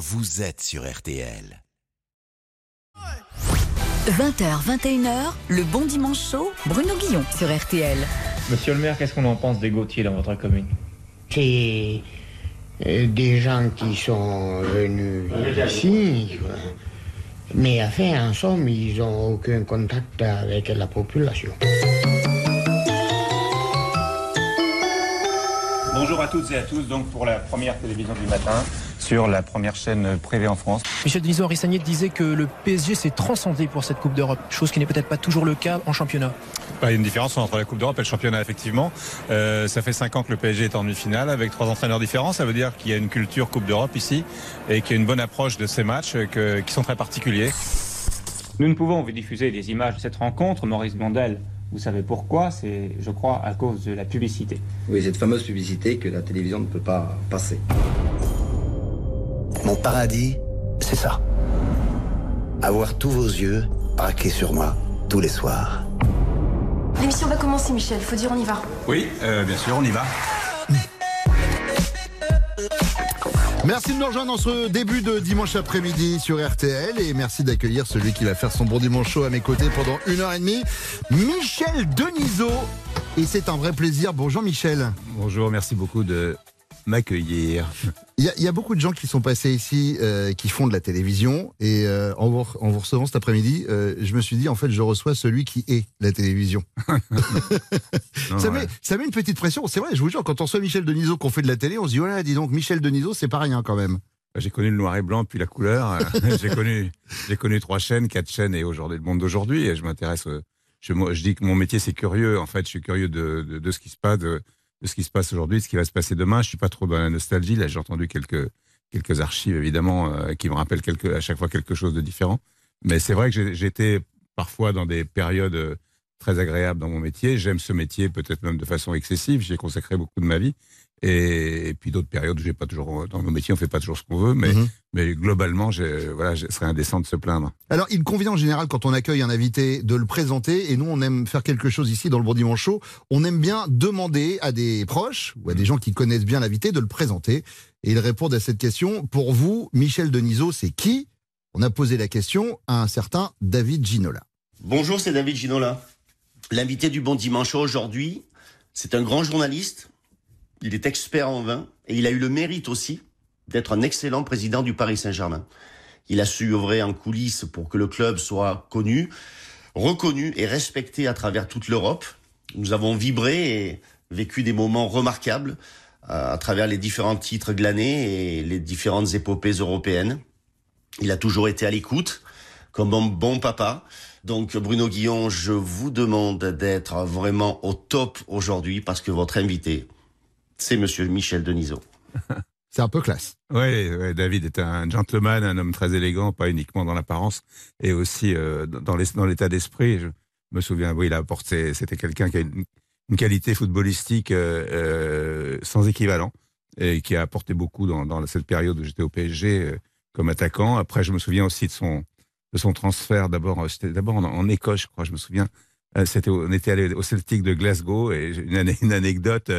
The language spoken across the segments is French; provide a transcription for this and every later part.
vous êtes sur RTL. 20h, 21h, le bon dimanche chaud, Bruno Guillon sur RTL. Monsieur le maire, qu'est-ce qu'on en pense des Gauthier dans votre commune? C'est euh, des gens qui sont venus ici. Mais enfin, en somme, ils n'ont aucun contact avec la population. Bonjour à toutes et à tous, donc pour la première télévision du matin, sur la première chaîne privée en France. Michel Denisot, Henri Sagné disait que le PSG s'est transcendé pour cette Coupe d'Europe, chose qui n'est peut-être pas toujours le cas en championnat. Bah, Il y a une différence entre la Coupe d'Europe et le championnat, effectivement. Euh, ça fait cinq ans que le PSG est en demi-finale avec trois entraîneurs différents. Ça veut dire qu'il y a une culture Coupe d'Europe ici et qu'il y a une bonne approche de ces matchs euh, que- qui sont très particuliers. Nous ne pouvons vous diffuser des images de cette rencontre, Maurice Blondel. Vous savez pourquoi? C'est, je crois, à cause de la publicité. Oui, cette fameuse publicité que la télévision ne peut pas passer. Mon paradis, c'est ça. Avoir tous vos yeux braqués sur moi tous les soirs. L'émission va commencer, Michel. Faut dire on y va. Oui, euh, bien sûr, on y va. Merci de nous rejoindre dans ce début de dimanche après-midi sur RTL et merci d'accueillir celui qui va faire son bon dimanche chaud à mes côtés pendant une heure et demie, Michel Denisot. Et c'est un vrai plaisir. Bonjour Michel. Bonjour, merci beaucoup de m'accueillir. Il y, a- il y a beaucoup de gens qui sont passés ici, euh, qui font de la télévision et euh, en, vous, en vous recevant cet après-midi, euh, je me suis dit en fait je reçois celui qui est la télévision. Non, ça, ouais. met, ça met une petite pression. C'est vrai, je vous jure, quand on reçoit Michel Denisot qu'on fait de la télé, on se dit voilà, dis donc Michel Denisot, c'est pas rien quand même. J'ai connu le noir et blanc, puis la couleur. j'ai connu, j'ai connu trois chaînes, quatre chaînes et aujourd'hui le monde d'aujourd'hui. Et je m'intéresse. Je, dis que mon métier c'est curieux. En fait, je suis curieux de, de, de ce qui se passe, de, de ce qui se passe aujourd'hui, de ce qui va se passer demain. Je suis pas trop dans la nostalgie. Là, j'ai entendu quelques quelques archives évidemment euh, qui me rappellent à chaque fois quelque chose de différent. Mais c'est vrai que j'étais parfois dans des périodes euh, très agréables dans mon métier. J'aime ce métier peut-être même de façon excessive. J'y ai consacré beaucoup de ma vie. Et, et puis d'autres périodes où j'ai pas toujours dans nos métiers on fait pas toujours ce qu'on veut, mais Mhm. mais globalement, j'ai- voilà, ce serait indécent de se plaindre. Alors, il convient en général, quand on accueille un invité, de le présenter. Et nous, on aime faire quelque chose ici dans le Bon Dimanche Show. On aime bien demander à des proches ou à des gens qui connaissent bien l'invité de le présenter. Et ils répondent à cette question. Pour vous, Michel Denisot, c'est qui? On a posé la question à un certain David Ginola. Bonjour, c'est David Ginola. L'invité du Bon Dimanche aujourd'hui, c'est un grand journaliste. Il est expert en vin et il a eu le mérite aussi d'être un excellent président du Paris Saint-Germain. Il a su œuvrer en coulisses pour que le club soit connu, reconnu et respecté à travers toute l'Europe. Nous avons vibré et vécu des moments remarquables euh, à travers les différents titres glanés et les différentes épopées européennes. Il a toujours été à l'écoute, comme un bon papa. Donc Bruno Guillon, je vous demande d'être vraiment au top aujourd'hui parce que votre invité, c'est Monsieur Michel Denisot. C'est un peu classe. Ouais, David est un gentleman, un homme très élégant, pas uniquement dans l'apparence, et aussi euh, dans les- dans l'état d'esprit. Je me souviens, oui, il a apporté, c'était quelqu'un qui a une, une qualité footballistique euh, euh, sans équivalent et qui a apporté beaucoup dans, dans cette période où j'étais au PSG euh, comme attaquant. Après, je me souviens aussi de son de son transfert. D'abord, c'était d'abord en, en Écosse, je crois. Je me souviens. On était allé au Celtic de Glasgow et une anecdote.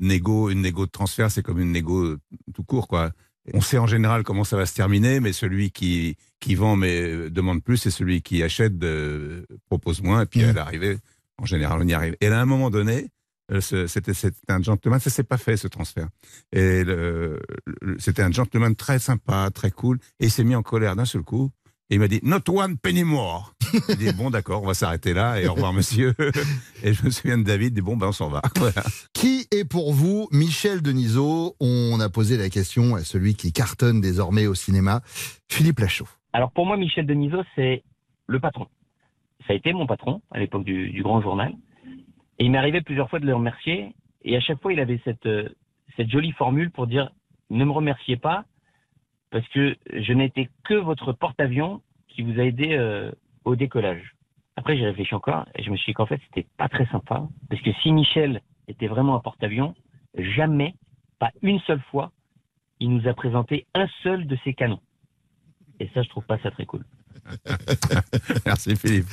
Euh, négo, une négo de transfert, c'est comme une négo euh, tout court, quoi. On sait en général comment ça va se terminer, mais celui qui, qui vend mais euh, demande plus, et celui qui achète de- propose moins, et puis Mhm. à l'arrivée, en général, on y arrive. Et là, à un moment donné, euh, c'était un gentleman, ça s'est pas fait ce transfert. Et c'était un gentleman très sympa, très cool, et il s'est mis en colère d'un seul coup. Et il m'a dit, not one penny more. J'ai dit, bon, d'accord, on va s'arrêter là, et au revoir, monsieur. Et je me souviens de David, il dit, bon, ben, on s'en va. Voilà. Qui est pour vous Michel Denisot? On a posé la question à celui qui cartonne désormais au cinéma, Philippe Lachaud. Alors pour moi, Michel Denisot, c'est le patron. Ça a été mon patron à l'époque du, du Grand Journal. Et il m'est arrivé plusieurs fois de le remercier. Et à chaque fois, il avait cette, euh, cette jolie formule pour dire ne me remerciez pas parce que je n'étais que votre porte-avions qui vous a aidé euh, au décollage. Après, j'ai réfléchi encore et je me suis dit qu'en fait, c'était pas très sympa. Parce que si Michel était vraiment un porte-avions, jamais, pas une seule fois, il nous a présenté un seul de ses canons. Et ça, je trouve pas ça très cool. Merci Philippe.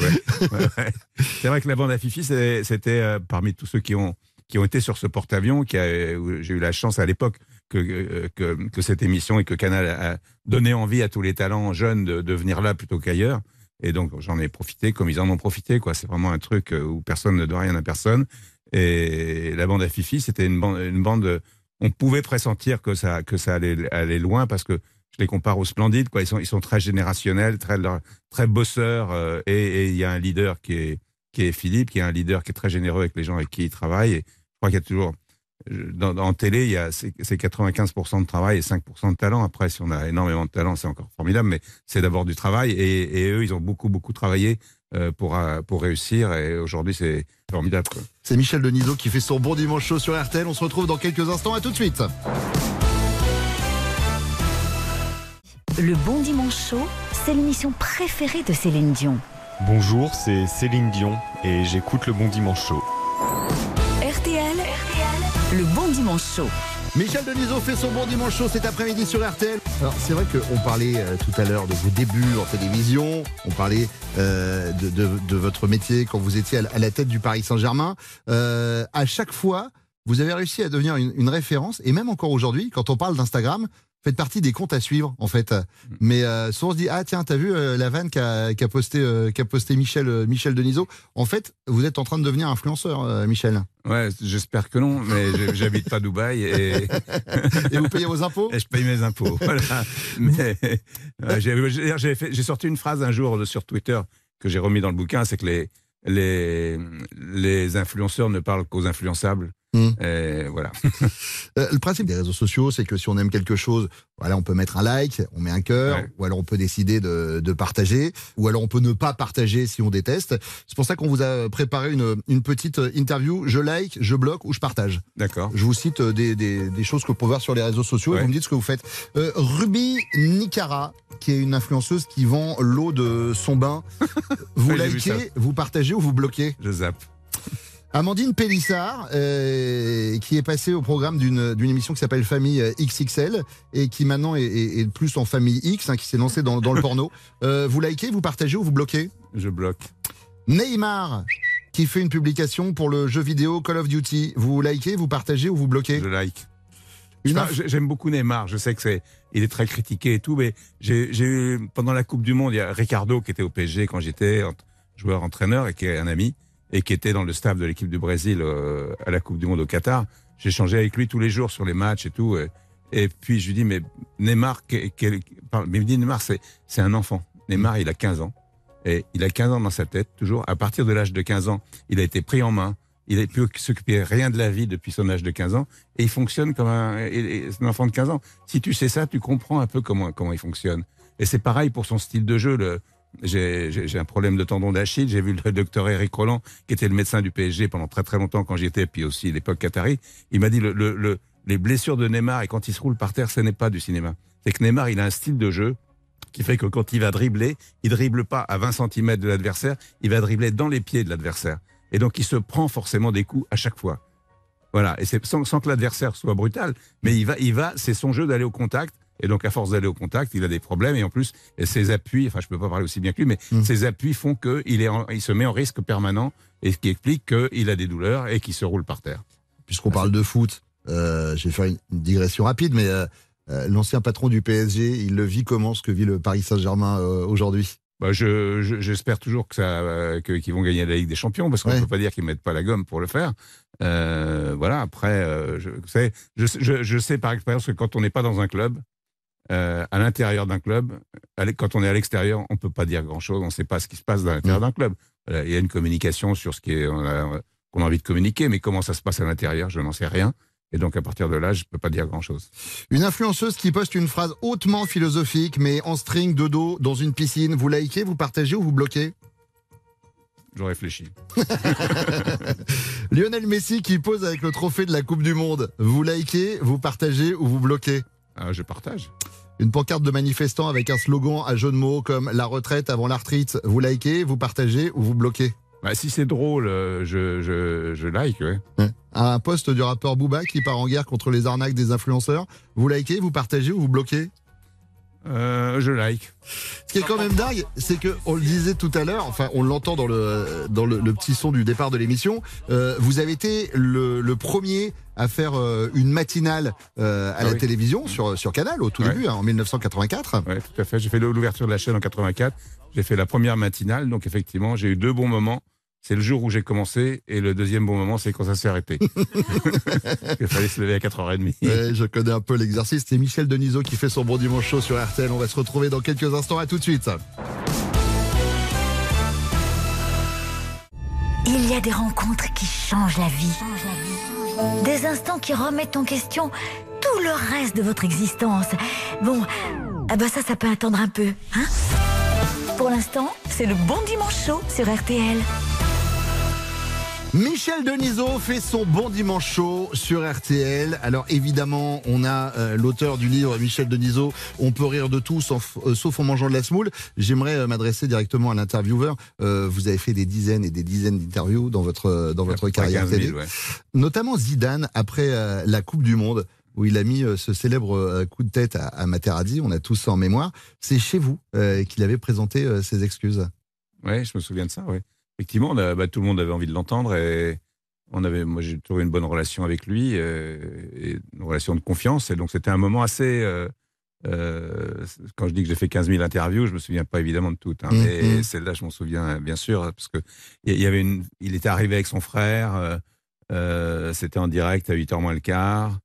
C'est vrai que la bande à Fifi, c'était euh, parmi tous ceux qui ont qui ont été sur ce porte-avions, qui j'ai eu la chance à l'époque que, euh, que, cette émission et que Canal a donné envie à tous les talents jeunes de venir là plutôt qu'ailleurs. Et donc j'en ai profité comme ils en ont profité. quoi. C'est vraiment un truc euh, où personne ne doit rien à personne. Et la bande à Fifi, c'était une bande, une bande. On pouvait pressentir que ça que ça allait aller loin parce que je les compare aux Splendides. Quoi. Ils sont ils sont très générationnels, très très bosseurs. euh, et il y a un leader qui est qui est Philippe, qui est un leader qui est très généreux avec les gens avec qui il travaille. Et je crois qu'il y a toujours dans, en télé, il y a c'est c'est 95% de travail et 5% de talent. Après, si on a énormément de talent, c'est encore formidable, mais c'est d'abord du travail. Et, et eux, ils ont beaucoup beaucoup travaillé euh, pour euh, pour réussir. Et aujourd'hui, c'est formidable. C'est Michel Denisot qui fait son bon dimanche chaud sur RTL. On se retrouve dans quelques instants. À tout de suite. Le Bon Dimanche Show, c'est l'émission préférée de Céline Dion. Bonjour, c'est Céline Dion et j'écoute le Bon Dimanche Show. Le Bon Dimanche Show. Michel Denisot fait son bon dimanche chaud cet après-midi sur RTL. Alors c'est vrai qu'on parlait euh, tout à l'heure de vos débuts en télévision, on parlait euh, de, votre métier quand vous étiez à la- tête du Paris Saint-Germain. Euh, à chaque fois, vous avez réussi à devenir une, référence, et même encore aujourd'hui, quand on parle d'Instagram, faites partie des comptes à suivre en fait. Mais euh, souvent on se dit ah tiens t'as vu euh, la vanne qu'a qu'a posté euh, qu'a posté Michel euh, Michel Denisot. En fait vous êtes en train de devenir influenceur euh, Michel. Ouais, j'espère que non, mais j'habite pas Dubaï et Et vous payez vos impôts? Et je paye mes impôts. Voilà. Mais j'ai- sorti une phrase un jour sur Twitter que j'ai remis dans le bouquin, c'est que les les les influenceurs ne parlent qu'aux influençables. Hmm. Et voilà. Euh, le principe des réseaux sociaux, c'est que si on aime quelque chose, voilà, on peut mettre un like, on met un cœur, Ouais. ou alors on peut décider de, de partager, ou alors on peut ne pas partager si on déteste. C'est pour ça qu'on vous a préparé une, une petite interview. Je like, je bloque ou je partage. D'accord. Je vous cite euh, des, des, des choses que vous pouvez voir sur les réseaux sociaux et vous me dites ce que vous faites. Euh, Ruby Nicara, qui est une influenceuse qui vend l'eau de son bain. Vous Ouais, likez, vous partagez ou vous bloquez? Je zappe. Amandine Pélissard, euh, qui est passée au programme d'une d'une émission qui s'appelle Famille euh, XXL et qui maintenant est, est- est plus en Famille X, hein, qui s'est lancée dans, dans le porno. Euh, vous likez, vous partagez ou vous bloquez? Je bloque. Neymar, qui fait une publication pour le jeu vidéo Call of Duty. Vous likez, vous partagez ou vous bloquez? Je like. J'aime beaucoup Neymar. Je sais que c'est, il est très critiqué et tout, mais j'ai eu pendant la Coupe du Monde, il y a Ricardo qui était au PSG quand j'étais joueur entraîneur et qui est un ami et qui était dans le staff de l'équipe du Brésil euh, à la Coupe du Monde au Qatar. Échangé avec lui tous les jours sur les matchs et tout. Et, puis je lui dis mais Neymar, quel- Neymar c'est un enfant. Neymar il a 15 ans et il a 15 ans dans sa tête toujours. À partir de l'âge de 15 ans, il a été pris en main. Il n'a pu s'occuper rien de la vie depuis son âge de 15 ans et il fonctionne comme un enfant de 15 ans. Si tu sais ça, tu comprends un peu comment, comment il fonctionne. Et c'est pareil pour son style de jeu. Le, j'ai, un problème de tendon d'Achille. J'ai vu le docteur Eric Roland, qui était le médecin du PSG pendant très très longtemps quand j'y étais, puis aussi l'époque Qatari. Il m'a dit le- les blessures de Neymar et quand il se roule par terre, ce n'est pas du cinéma. C'est que Neymar, il a un style de jeu qui fait que quand il va dribbler, il dribble pas à 20 cm de l'adversaire, il va dribbler dans les pieds de l'adversaire. Et donc il se prend forcément des coups à chaque fois. Voilà, et c'est sans, sans que l'adversaire soit brutal, mais il va, il va, c'est son jeu d'aller au contact. Et donc à force d'aller au contact, il a des problèmes et en plus ses appuis, enfin je peux pas parler aussi bien que lui, mais Mm. ses appuis font que il est, en- il se met en risque permanent et ce qui explique qu'il a des douleurs et qu'il se roule par terre. Puisqu'on parle de foot, euh, je vais faire une, une digression rapide, mais euh, euh, l'ancien patron du PSG, il le vit comment ce que vit le Paris Saint-Germain aujourd'hui? Bah, je, je- j'espère toujours que ça, euh, que- qu'ils vont gagner la Ligue des Champions, parce qu'on ne Ouais. peut pas dire qu'ils mettent pas la gomme pour le faire. Euh, voilà. Après, euh, je, sais, je, je, je sais par expérience que quand on n'est pas dans un club, euh, à l'intérieur d'un club, quand on est à l'extérieur, on peut pas dire grand chose. On ne sait pas ce qui se passe à l'intérieur Mm. d'un club. Voilà, il y a une communication sur ce a, qu'on a envie de communiquer, mais comment ça se passe à l'intérieur, je n'en sais rien. Et donc à partir de là, je peux pas dire grand chose. Une influenceuse qui poste une phrase hautement philosophique, mais en string de dos dans une piscine. Vous likez, vous partagez ou vous bloquez? Je réfléchis. Lionel Messi qui pose avec le trophée de la Coupe du Monde. Vous likez, vous partagez ou vous bloquez? Ah, je partage. Une pancarte de manifestants avec un slogan à jeu de mots comme la retraite avant l'arthrite. Vous likez, vous partagez ou vous bloquez Bah, si c'est drôle, euh, je, je, je like. Ouais. Un poste du rappeur Booba qui part en guerre contre les arnaques des influenceurs. Vous likez, vous partagez ou vous bloquez Euh, je like. Ce qui est quand même dingue, c'est que on le disait tout à l'heure, enfin on l'entend dans le dans le, le petit son du départ de l'émission. euh, vous avez été le, le premier à faire euh, une matinale euh, à Ah la oui. télévision sur sur Canal au tout Ouais. début hein, en 1984. Ouais, tout à fait. J'ai fait l'ouverture de la chaîne en 84. J'ai fait la première matinale, donc effectivement, j'ai eu deux bons moments. C'est le jour où j'ai commencé, et le deuxième bon moment, c'est quand ça s'est arrêté. Il fallait se lever à 4h30. Ouais, je connais un peu l'exercice. C'est Michel Denisot qui fait son bon dimanche chaud sur RTL. On va se retrouver dans quelques instants. À tout de suite. Il y a des rencontres qui changent la vie. Des instants qui remettent en question tout le reste de votre existence. Bon, ah bah ça, ça peut attendre un peu, hein? Pour l'instant, c'est le bon dimanche chaud sur RTL. Michel Denisot fait son bon dimanche chaud sur RTL. Alors évidemment, on a euh, l'auteur du livre Michel Denisot. On peut rire de tout, sauf, euh, sauf en mangeant de la semoule. J'aimerais euh, m'adresser directement à l'intervieweur. Vous avez fait des dizaines et des dizaines d'interviews dans votre dans votre carrière 15 000, télé, ouais. notamment Zidane après la Coupe du Monde où il a mis ce célèbre coup de tête à, à Materazzi. On a tous ça en mémoire. C'est chez vous qu'il avait présenté ses excuses. Ouais, je me souviens de ça, ouais. Effectivement, on a- bah, tout le monde avait envie de l'entendre et on avait, moi, j'ai toujours eu une bonne relation avec lui, euh, et une relation de confiance. Et donc, c'était un moment assez. euh, euh, quand je dis que j'ai fait 15 000 interviews, je me souviens pas évidemment de toutes. Hein, Mhm. mais celle-là, je m'en souviens bien sûr, parce que il y avait une, il était arrivé avec son frère. euh, c'était en direct à 8h moins le quart.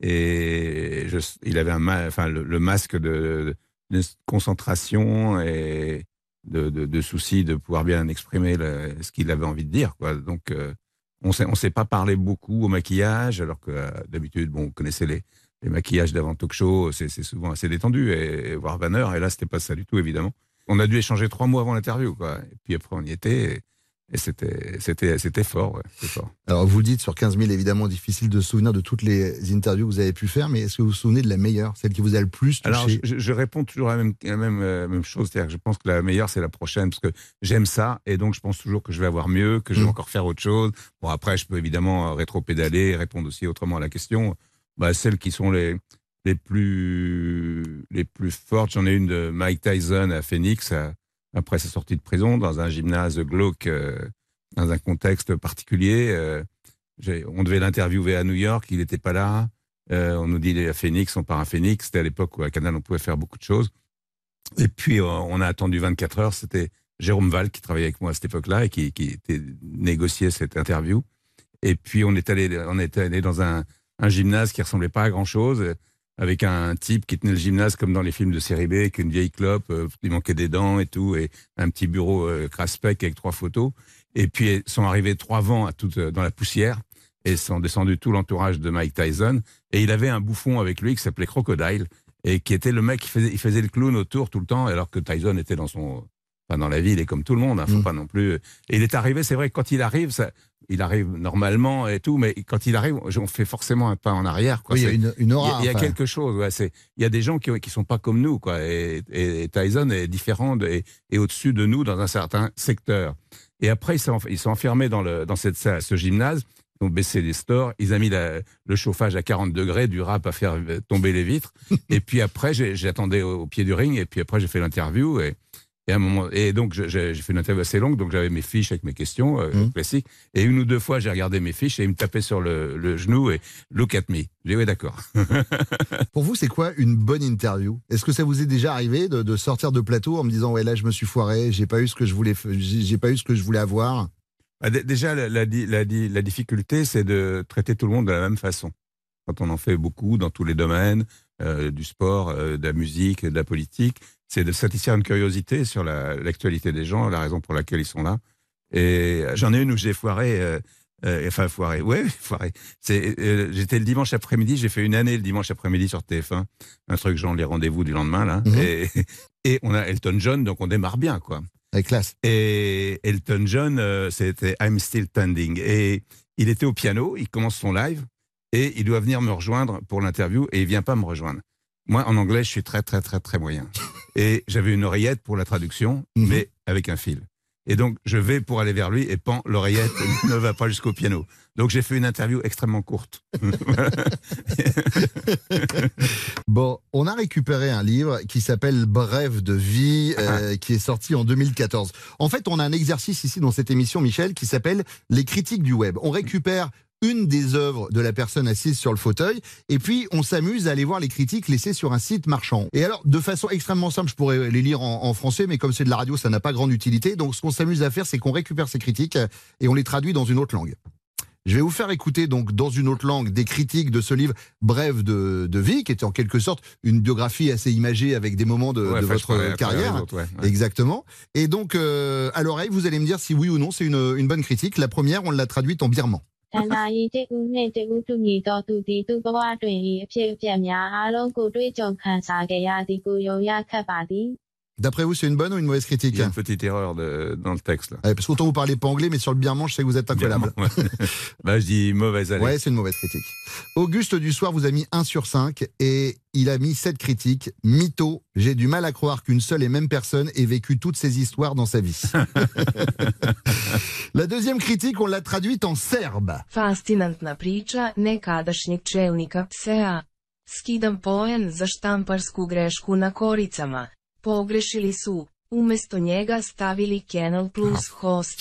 Et je, il avait un enfin, le, le masque de, de concentration et de, de, de de pouvoir bien exprimer ce qu'il avait envie de dire. Quoi. Donc, euh, on on s'est pas parlé beaucoup au maquillage, alors que euh, d'habitude, bon, on connaissait les, les maquillages d'avant talk show, c'est, souvent assez détendu, et, et voire banner, et là, c'était pas ça du tout, évidemment. On a dû échanger trois mois avant l'interview, quoi. Et puis après, on y était, et c'était, c'était, c'était fort, ouais, c'était fort. Alors vous le dites sur 15 000, évidemment difficile de se souvenir de toutes les interviews que vous avez pu faire, mais est-ce que vous vous souvenez de la meilleure, celle qui vous a le plus touché? Alors, je, je réponds toujours à la même, à la même, euh, même chose, c'est-à-dire que je pense que la meilleure, c'est la prochaine, parce que j'aime ça, et donc je pense toujours que je vais avoir mieux, que je vais Mm. encore faire autre chose. Bon, après, je peux évidemment euh, rétro-pédaler, répondre aussi autrement à la question. Bah, celles qui sont les, les, plus, les plus fortes, j'en ai une de Mike Tyson à Phoenix, à- après sa sortie de prison, dans un gymnase glauque, euh, dans un contexte particulier. euh, on devait l'interviewer à New York, il n'était pas là. Euh, on nous dit il est à Phoenix, on part à Phoenix. C'était à l'époque où à Canal on pouvait faire beaucoup de choses. Et puis on a attendu 24 heures. C'était Jérôme Val qui travaillait avec moi à cette époque-là et qui, qui était négocié cette interview. Et puis on est allé, on allé dans un, un gymnase qui ressemblait pas à grand chose, avec un type qui tenait le gymnase comme dans les films de série B, avec une vieille clope, euh, il manquait des dents et tout, et un petit bureau euh, crasse-pec avec trois photos. Et puis sont arrivés trois vents à tout, euh, dans la poussière et sont descendus tout l'entourage de Mike Tyson. Et il avait un bouffon avec lui qui s'appelait Crocodile et qui était le mec qui faisait le clown autour tout le temps, alors que Tyson était dans son, enfin dans la vie, il est comme tout le monde, hein, faut Mm. pas non plus. Et il est arrivé, c'est vrai, que quand il arrive, ça, il arrive normalement et tout, mais quand il arrive, on fait forcément un pas en arrière. Quoi. Oui, il y a une, aura. a, il y a enfin. quelque chose. Ouais, c'est, il y a des gens qui, qui sont pas comme nous, quoi. Et, et- et Tyson est différent de- et, et au-dessus de nous dans un certain secteur. Et après, ils sont, ils sont enfermés dans le, dans cette, ce gymnase. Ils ont baissé les stores. Ils ont mis la- le chauffage à 40 degrés, du rap à faire tomber les vitres. et puis après, j'attendais au, au pied du ring. Et puis après, j'ai fait l'interview. Et, et, à un moment, et donc, j'ai fait une interview assez longue. Donc, j'avais mes fiches avec mes questions euh, Mhm. classiques. Et une ou deux fois, j'ai regardé mes fiches et il me tapait sur le, le genou et look at me. J'ai dit, oui, d'accord. Pour vous, c'est quoi une bonne interview? Est-ce que ça vous est déjà arrivé de, de sortir de plateau en me disant ouais là je me suis foiré, j'ai pas eu ce que je voulais, j'ai pas eu ce que je voulais avoir? Bah, dé- Déjà, la, la, di- la, di- la difficulté, c'est de traiter tout le monde de la même façon. Quand on en fait beaucoup dans tous les domaines, euh, du sport, euh, de la musique, de la politique, c'est de satisfaire une curiosité sur la- l'actualité des gens, la raison pour laquelle ils sont là. Et euh, j'en ai une où j'ai foiré, euh, enfin foiré, ouais, foiré. J'étais le dimanche après-midi, j'ai fait une année le dimanche après-midi sur TF1, un truc genre les rendez-vous du lendemain là, Mhm. et, et on a Elton John, donc on démarre bien quoi. Avec classe. Et Elton John, c'était I'm Still Standing. Et il était au piano, il commence son live, et il doit venir me rejoindre pour l'interview, et il vient pas me rejoindre. Moi, en anglais, je suis très, très, très, très moyen. Et j'avais une oreillette pour la traduction, Mhm. mais avec un fil. Et donc, je vais pour aller vers lui et pan, l'oreillette ne va pas jusqu'au piano. Donc, j'ai fait une interview extrêmement courte. Bon, on a récupéré un livre qui s'appelle Bref de vie, euh, qui est sorti en 2014. En fait, on a un exercice ici dans cette émission, Michel, qui s'appelle Les critiques du web. On récupère une des œuvres de la personne assise sur le fauteuil, et puis on s'amuse à aller voir les critiques laissées sur un site marchand. Et alors, de façon extrêmement simple, je pourrais les lire en, en français, mais comme c'est de la radio, ça n'a pas grande utilité. Donc, ce qu'on s'amuse à faire, c'est qu'on récupère ces critiques et on les traduit dans une autre langue. Je vais vous faire écouter donc dans une autre langue des critiques de ce livre Bref de, de vie, qui était en quelque sorte une biographie assez imagée avec des moments de, Ouais, votre carrière. les autres, ouais, ouais. Exactement. Et donc, euh, à l'oreille, vous allez me dire si oui ou non c'est une, une bonne critique. La première, on l'a traduite en birman. ဌာနကြီးတစ်ဦးနှင့်တစ်ဦးတူညီသောသူသည်သူဘဝတွင်၏အဖြစ်အပျက်များအားလုံးကိုတွေ့ကြုံခံစားခဲ့ရသည်ကိုယုံရခက်ပါသည် D'après vous, c'est une bonne ou une mauvaise critique Il y a une petite erreur de- dans le texte. Là. Ouais, Parce qu'autant vous parlez pas anglais, mais sur le birman, je sais que vous êtes incollable. Ouais. bah, je dis mauvaise allez. Ouais, c'est une mauvaise critique. Auguste du Soir vous a mis 1 sur 5 et il a mis cette critique. Mytho, j'ai du mal à croire qu'une seule et même personne ait vécu toutes ces histoires dans sa vie. La deuxième critique, on l'a traduite en serbe. Fascinantna priča nekadašnjeg čelnika PSEA. Skidam poen za štamparsku grešku na koricama. Pogrešili su, umesto njega stavili Canal Plus host.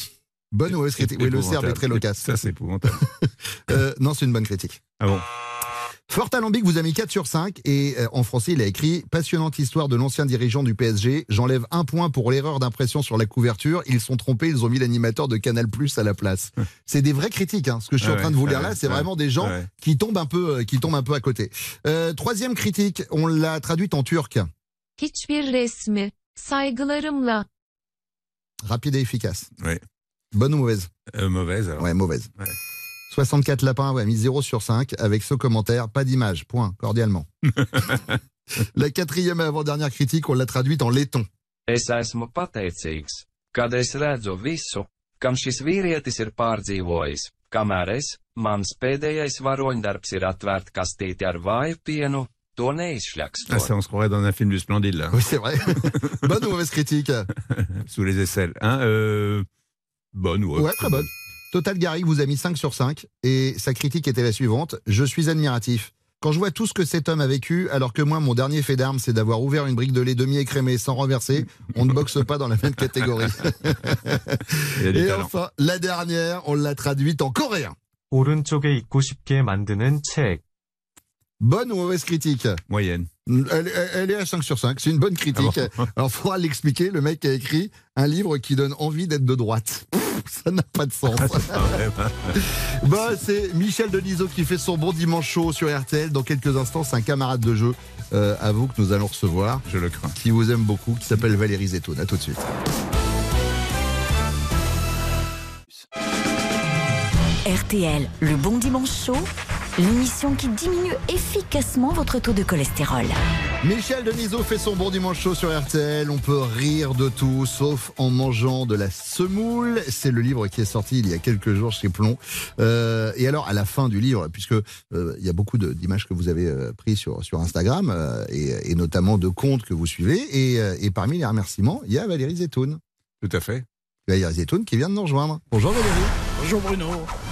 Bonne ou mauvaise critique Oui, le serbe est très loquace. Ça, c'est épouvantable. Euh, non, c'est une bonne critique. Ah bon Fort Alambic vous a mis 4 sur 5 et euh, en français il a écrit Passionnante histoire de l'ancien dirigeant du PSG. J'enlève un point pour l'erreur d'impression sur la couverture. Ils sont trompés, ils ont mis l'animateur de Canal Plus à la place. C'est des vraies critiques. Hein. Ce que je suis Ah en train ouais, de vous ah lire ouais, là, c'est vraiment des gens ouais. qui tombent un peu, euh, qui tombent un peu à côté. Euh, troisième critique, on l'a traduite en turc, Hiçbir resmi, saygılarımla. rapide et efficace. Ouais. Bonne ou mauvaise? Euh, mauvaise alors. Ouais, mauvaise. Ouais. 64 lapins, ouais, mis 0 sur 5 avec ce commentaire, pas d'image, point, cordialement. la quatrième et avant-dernière critique, on l'a traduite en laiton. Es esmu pateicīgs, kad es redzu visu, kam šis vīrietis ir pārdzīvojis, kamēr es, mans pēdējais varoņdarbs ir atvērt kastīti ar vāju pienu. Ah, ça, on se croirait dans un film du Splendide, là. Oui, c'est vrai. bonne ou mauvaise critique Sous les aisselles. Hein, euh, bonne ou Ouais, très bonne. Total Garrigue vous a mis 5 sur 5 et sa critique était la suivante. Je suis admiratif. Quand je vois tout ce que cet homme a vécu, alors que moi, mon dernier fait d'armes, c'est d'avoir ouvert une brique de lait demi-écrémée sans renverser, on ne boxe pas dans la même catégorie. Il y a du Et talent. enfin, la dernière, on l'a traduite en coréen. 오른쪽에 있고 싶게 만드는 책. Bonne ou mauvaise critique Moyenne. elle, est à 5 sur 5, c'est une bonne critique. Ah Alors, faudra l'expliquer, le mec a écrit un livre qui donne envie d'être de droite. Pff, Ça n'a pas de sens. Bah, c'est Michel Denisot qui fait son bon dimanche chaud sur RTL. Dans quelques instants, c'est un camarade de jeu euh, à vous que nous allons recevoir. Je le crains. Qui vous aime beaucoup, qui s'appelle Valérie Zetoun. À tout de suite. RTL, le bon dimanche chaud, l'émission qui diminue efficacement votre taux de cholestérol. Michel Denisot fait son bon dimanche chaud sur RTL. On peut rire de tout, sauf en mangeant de la semoule. C'est le livre qui est sorti il y a quelques jours chez Plomb. Euh, et alors, à la fin du livre, puisque euh, il y a beaucoup d'images que vous avez euh, prises sur, sur Instagram, euh, et, et notamment de comptes que vous suivez, et, euh, et parmi les remerciements, il y a Valérie Zetoun. Tout à fait. Valérie Zetoun qui vient de nous rejoindre. Bonjour Valérie. Bonjour Bruno.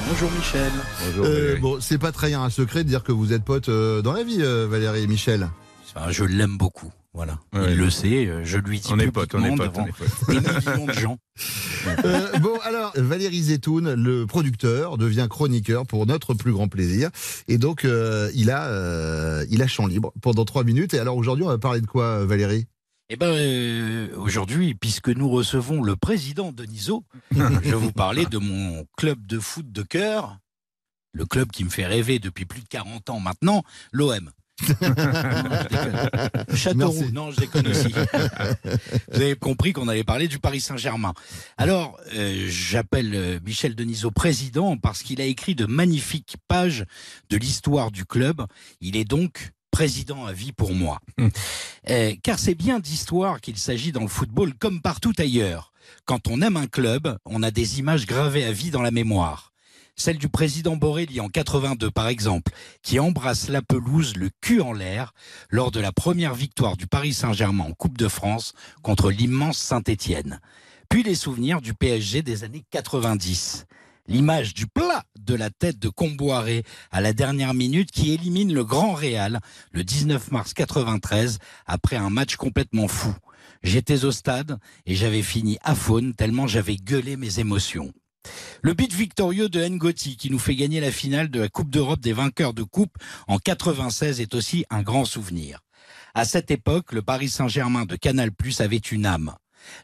Bonjour Michel. Bonjour. Euh, Valérie. bon, c'est pas trahir un secret de dire que vous êtes potes euh, dans la vie, euh, Valérie et Michel. Enfin, je l'aime beaucoup. Voilà. Ouais. Il le sait. euh, Je lui dis On est potes, on est potes, on est potes. de gens. Euh, bon, alors, Valérie Zetoun, le producteur, devient chroniqueur pour notre plus grand plaisir. Et donc, euh, il, a, euh, il a champ libre pendant trois minutes. Et alors, aujourd'hui, on va parler de quoi, Valérie? Eh ben, euh, aujourd'hui, puisque nous recevons le président Denisot, je vais vous parler de mon club de foot de cœur, le club qui me fait rêver depuis plus de 40 ans maintenant, l'OM. Châteauroux, non, je déconne aussi. Vous avez compris qu'on allait parler du Paris Saint-Germain. Alors, euh, j'appelle euh, Michel Denisot président parce qu'il a écrit de magnifiques pages de l'histoire du club. Il est donc président à vie pour moi. Euh, car c'est bien d'histoire qu'il s'agit dans le football comme partout ailleurs. Quand on aime un club, on a des images gravées à vie dans la mémoire. Celle du président Borelli en 82 par exemple, qui embrasse la pelouse le cul en l'air lors de la première victoire du Paris Saint-Germain en Coupe de France contre l'immense Saint-Étienne. Puis les souvenirs du PSG des années 90. L'image du plat de la tête de Comboiré à la dernière minute qui élimine le Grand Real le 19 mars 93 après un match complètement fou. J'étais au stade et j'avais fini à faune tellement j'avais gueulé mes émotions. Le but victorieux de Ngoti qui nous fait gagner la finale de la Coupe d'Europe des vainqueurs de coupe en 96 est aussi un grand souvenir. À cette époque, le Paris Saint-Germain de Canal+ avait une âme.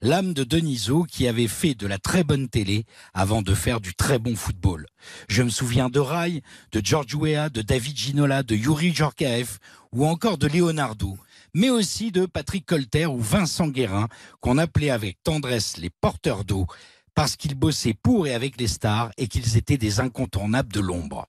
L'âme de Denisot qui avait fait de la très bonne télé avant de faire du très bon football. Je me souviens de Rai, de George Weah, de David Ginola, de Yuri Djorkaeff ou encore de Leonardo, mais aussi de Patrick Colter ou Vincent Guérin qu'on appelait avec tendresse les porteurs d'eau parce qu'ils bossaient pour et avec les stars et qu'ils étaient des incontournables de l'ombre.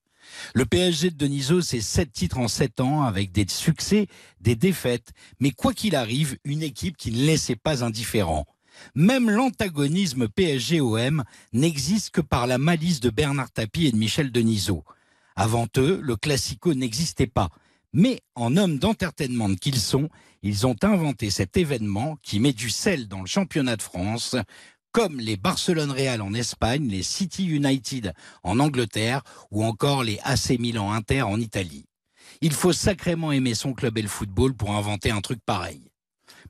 Le PSG de Denisot, c'est sept titres en sept ans avec des succès, des défaites, mais quoi qu'il arrive, une équipe qui ne laissait pas indifférent. Même l'antagonisme PSG-OM n'existe que par la malice de Bernard Tapie et de Michel Denisot. Avant eux, le classico n'existait pas. Mais en hommes d'entertainment qu'ils sont, ils ont inventé cet événement qui met du sel dans le championnat de France, comme les Barcelone Real en Espagne, les City United en Angleterre ou encore les AC Milan Inter en Italie. Il faut sacrément aimer son club et le football pour inventer un truc pareil.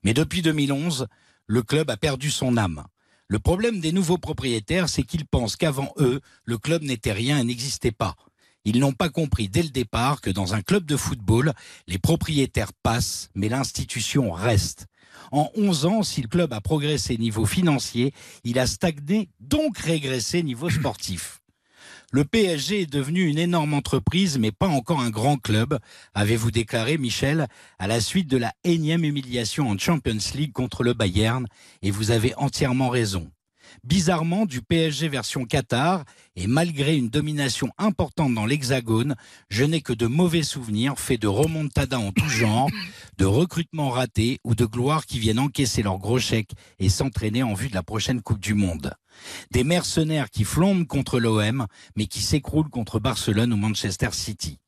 Mais depuis 2011, le club a perdu son âme. Le problème des nouveaux propriétaires, c'est qu'ils pensent qu'avant eux, le club n'était rien et n'existait pas. Ils n'ont pas compris dès le départ que dans un club de football, les propriétaires passent, mais l'institution reste. En 11 ans, si le club a progressé niveau financier, il a stagné, donc régressé niveau sportif. Le PSG est devenu une énorme entreprise, mais pas encore un grand club, avez-vous déclaré, Michel, à la suite de la énième humiliation en Champions League contre le Bayern, et vous avez entièrement raison. Bizarrement, du PSG version Qatar, et malgré une domination importante dans l'Hexagone, je n'ai que de mauvais souvenirs faits de remontada en tout genre, de recrutements ratés ou de gloires qui viennent encaisser leurs gros chèques et s'entraîner en vue de la prochaine Coupe du Monde. Des mercenaires qui flambent contre l'OM, mais qui s'écroulent contre Barcelone ou Manchester City.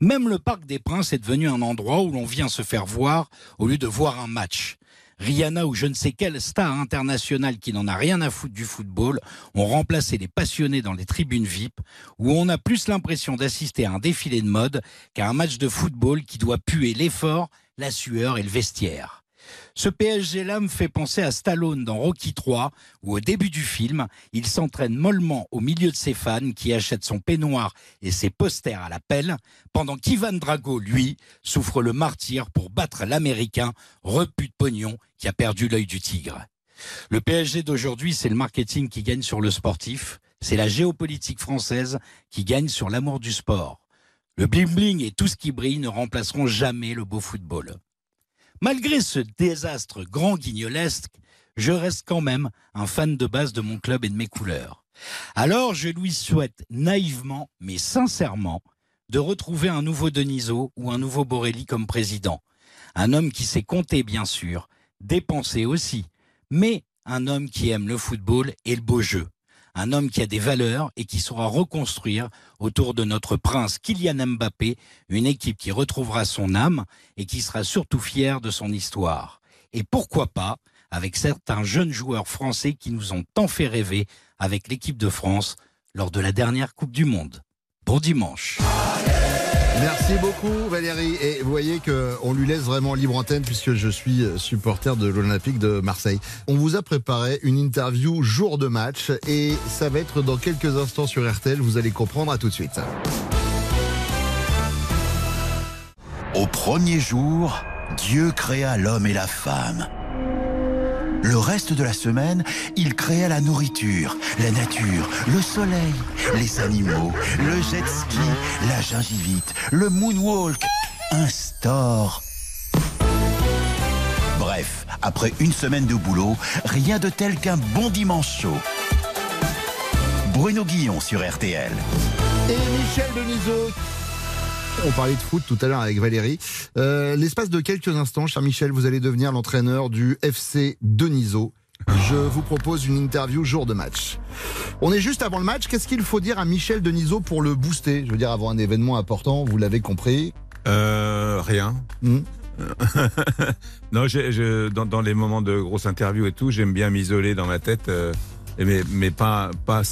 Même le Parc des Princes est devenu un endroit où l'on vient se faire voir au lieu de voir un match. Rihanna ou je ne sais quelle star internationale qui n'en a rien à foutre du football ont remplacé les passionnés dans les tribunes VIP, où on a plus l'impression d'assister à un défilé de mode qu'à un match de football qui doit puer l'effort, la sueur et le vestiaire. Ce PSG-là me fait penser à Stallone dans Rocky 3, où au début du film, il s'entraîne mollement au milieu de ses fans qui achètent son peignoir et ses posters à la pelle, pendant qu'Ivan Drago, lui, souffre le martyr pour battre l'Américain, repu de pognon, qui a perdu l'œil du tigre. Le PSG d'aujourd'hui, c'est le marketing qui gagne sur le sportif, c'est la géopolitique française qui gagne sur l'amour du sport. Le bling-bling et tout ce qui brille ne remplaceront jamais le beau football. Malgré ce désastre grand guignolesque, je reste quand même un fan de base de mon club et de mes couleurs. Alors je lui souhaite naïvement, mais sincèrement, de retrouver un nouveau Denisot ou un nouveau Borelli comme président. Un homme qui sait compter, bien sûr, dépenser aussi, mais un homme qui aime le football et le beau jeu un homme qui a des valeurs et qui saura reconstruire autour de notre prince Kylian Mbappé une équipe qui retrouvera son âme et qui sera surtout fière de son histoire. Et pourquoi pas avec certains jeunes joueurs français qui nous ont tant fait rêver avec l'équipe de France lors de la dernière Coupe du Monde. Bon dimanche. Merci beaucoup Valérie. Et vous voyez qu'on lui laisse vraiment libre antenne puisque je suis supporter de l'Olympique de Marseille. On vous a préparé une interview jour de match et ça va être dans quelques instants sur RTL. Vous allez comprendre. À tout de suite. Au premier jour, Dieu créa l'homme et la femme. Le reste de la semaine, il créa la nourriture, la nature, le soleil, les animaux, le jet ski, la gingivite, le moonwalk, un store. Bref, après une semaine de boulot, rien de tel qu'un bon dimanche chaud. Bruno Guillon sur RTL. Et Michel Denisot. On parlait de foot tout à l'heure avec Valérie. Euh, L'espace de quelques instants, cher Michel, vous allez devenir l'entraîneur du FC Denisot. Je vous propose une interview jour de match. On est juste avant le match. Qu'est-ce qu'il faut dire à Michel Denisot pour le booster? Je veux dire, avant un événement important, vous l'avez compris. Euh, rien. Hmm. non, je, dans, dans les moments de grosses interviews et tout, j'aime bien m'isoler dans ma tête, euh, mais pas, pas.